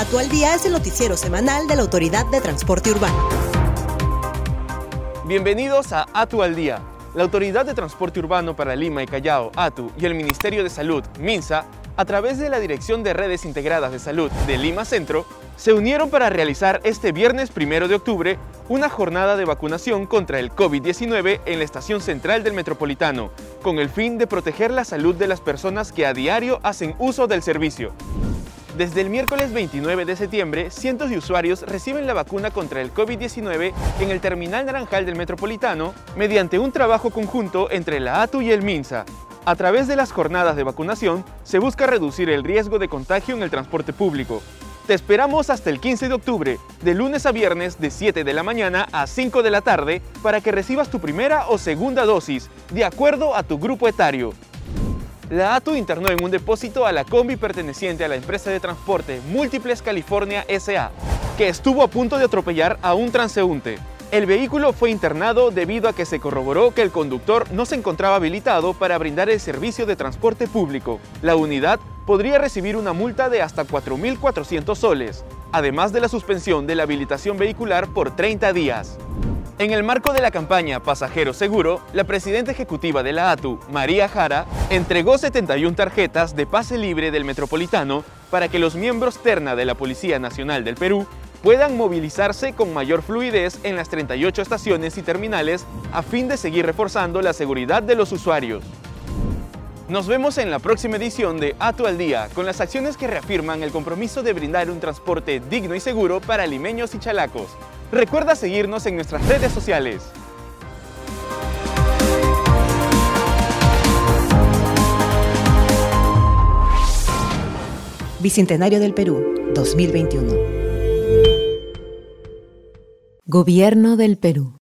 Atu al Día es el noticiero semanal de la Autoridad de Transporte Urbano. Bienvenidos a Atu al Día. La Autoridad de Transporte Urbano para Lima y Callao, ATU, y el Ministerio de Salud, MINSA, a través de la Dirección de Redes Integradas de Salud de Lima Centro, se unieron para realizar este viernes 1 de octubre una jornada de vacunación contra el COVID-19 en la estación central del Metropolitano, con el fin de proteger la salud de las personas que a diario hacen uso del servicio. Desde el miércoles 29 de septiembre, cientos de usuarios reciben la vacuna contra el COVID-19 en el terminal naranjal del Metropolitano mediante un trabajo conjunto entre la ATU y el MINSA. A través de las jornadas de vacunación, se busca reducir el riesgo de contagio en el transporte público. Te esperamos hasta el 15 de octubre, de lunes a viernes de 7 de la mañana a 5 de la tarde, para que recibas tu primera o segunda dosis, de acuerdo a tu grupo etario. La ATU internó en un depósito a la combi perteneciente a la empresa de transporte Múltiples California SA, que estuvo a punto de atropellar a un transeúnte. El vehículo fue internado debido a que se corroboró que el conductor no se encontraba habilitado para brindar el servicio de transporte público. La unidad podría recibir una multa de hasta 4.400 soles, además de la suspensión de la habilitación vehicular por 30 días. En el marco de la campaña Pasajero Seguro, la presidenta ejecutiva de la ATU, María Jara, entregó 71 tarjetas de pase libre del Metropolitano para que los miembros terna de la Policía Nacional del Perú puedan movilizarse con mayor fluidez en las 38 estaciones y terminales a fin de seguir reforzando la seguridad de los usuarios. Nos vemos en la próxima edición de ATU al Día con las acciones que reafirman el compromiso de brindar un transporte digno y seguro para limeños y chalacos. Recuerda seguirnos en nuestras redes sociales. Bicentenario del Perú, 2021. Gobierno del Perú.